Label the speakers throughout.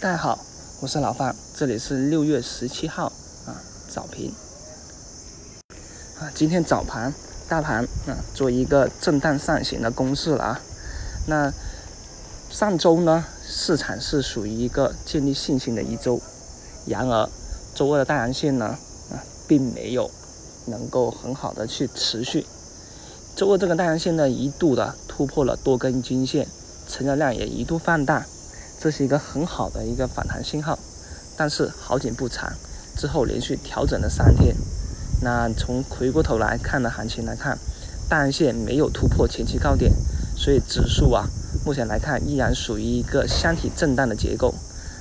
Speaker 1: 大家好，我是老范，这里是六月十七号啊早评啊，今天早盘大盘啊做一个震荡上行的攻势了啊。那上周呢，市场是属于一个建立信心的一周，然而周二的大阳线呢啊并没有能够很好的去持续。周二这个大阳线呢一度的突破了多根均线，成交量也一度放大。这是一个很好的一个反弹信号，但是好景不长，之后连续调整了三天。那从回过头来看的行情来看，大阳线没有突破前期高点，所以指数啊，目前来看依然属于一个箱体震荡的结构。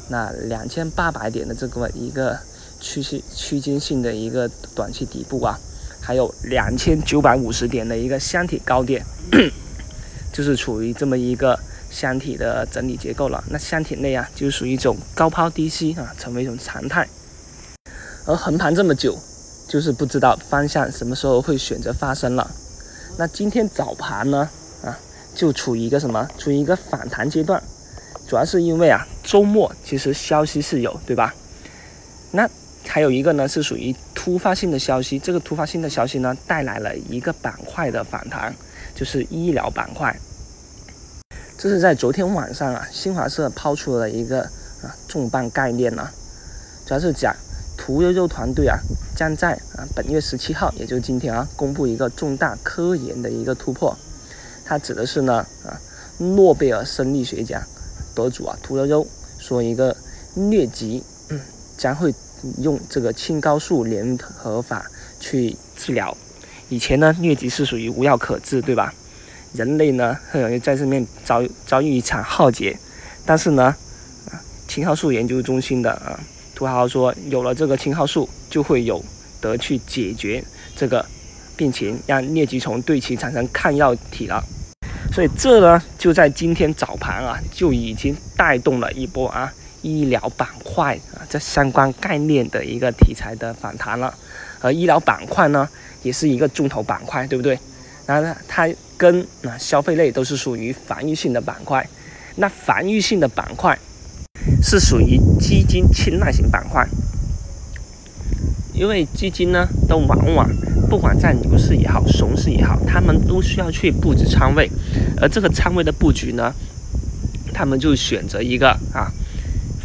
Speaker 1: 那两千八百点的这个一个区区区间性的一个短期底部啊，还有两千九百五十点的一个箱体高点，就是处于这么一个。箱体的整理结构了，那箱体内啊，就属于一种高抛低吸啊，成为一种常态。而横盘这么久，就是不知道方向什么时候会选择发生了。那今天早盘呢，啊，就处于一个什么？处于一个反弹阶段，主要是因为啊，周末其实消息是有，对吧？那还有一个呢，是属于突发性的消息。这个突发性的消息呢，带来了一个板块的反弹，就是医疗板块。这是在昨天晚上啊，新华社抛出了一个啊重磅概念呢，主要是讲屠呦呦团队啊将在啊本月十七号，也就是今天啊，公布一个重大科研的一个突破。它指的是呢啊诺贝尔生理学奖得主啊屠呦呦说一个疟疾嗯将会用这个青蒿素联合法去治疗。以前呢疟疾是属于无药可治，对吧？人类呢很容易在这面遭遭遇一场浩劫，但是呢，啊，青蒿素研究中心的啊土豪说，有了这个青蒿素，就会有得去解决这个病情，让疟疾虫对其产生抗药体了。所以这呢，就在今天早盘啊，就已经带动了一波啊医疗板块啊这相关概念的一个题材的反弹了。而医疗板块呢，也是一个重头板块，对不对？然后呢它。跟啊消费类都是属于防御性的板块，那防御性的板块是属于基金青睐型板块，因为基金呢都往往不管在牛市也好，熊市也好，他们都需要去布置仓位，而这个仓位的布局呢，他们就选择一个啊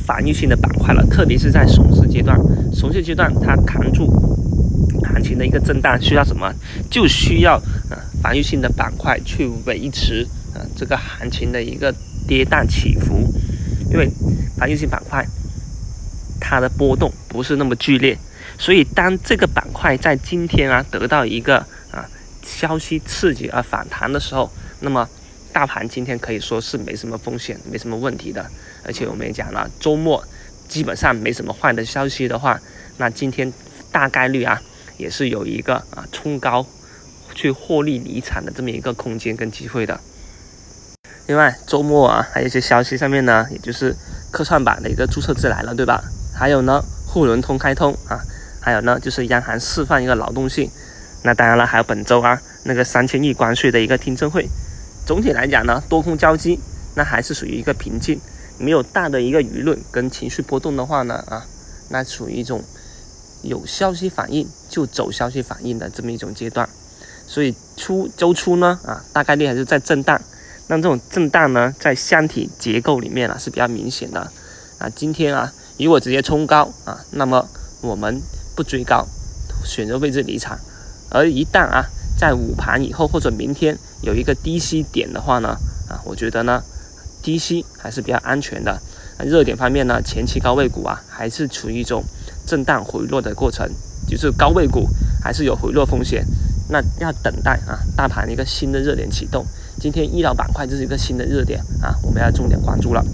Speaker 1: 防御性的板块了，特别是在熊市阶段，熊市阶段它扛住行情的一个震荡需要什么？就需要。防御性的板块去维持啊这个行情的一个跌宕起伏，因为防御性板块它的波动不是那么剧烈，所以当这个板块在今天啊得到一个啊消息刺激而反弹的时候，那么大盘今天可以说是没什么风险、没什么问题的。而且我们也讲了，周末基本上没什么坏的消息的话，那今天大概率啊也是有一个啊冲高。去获利离场的这么一个空间跟机会的。另外，周末啊，还有一些消息上面呢，也就是科创板的一个注册制来了，对吧？还有呢，沪伦通开通啊，还有呢，就是央行释放一个劳动性。那当然了，还有本周啊，那个三千亿关税的一个听证会。总体来讲呢，多空交击，那还是属于一个平静，没有大的一个舆论跟情绪波动的话呢，啊，那属于一种有消息反应就走消息反应的这么一种阶段。所以初周初呢，啊，大概率还是在震荡。那这种震荡呢，在箱体结构里面啊是比较明显的。啊，今天啊，如果直接冲高啊，那么我们不追高，选择位置离场。而一旦啊，在午盘以后或者明天有一个低吸点的话呢，啊，我觉得呢，低吸还是比较安全的。热点方面呢，前期高位股啊，还是处于一种震荡回落的过程，就是高位股还是有回落风险。那要等待啊，大盘一个新的热点启动。今天医疗板块就是一个新的热点啊，我们要重点关注了。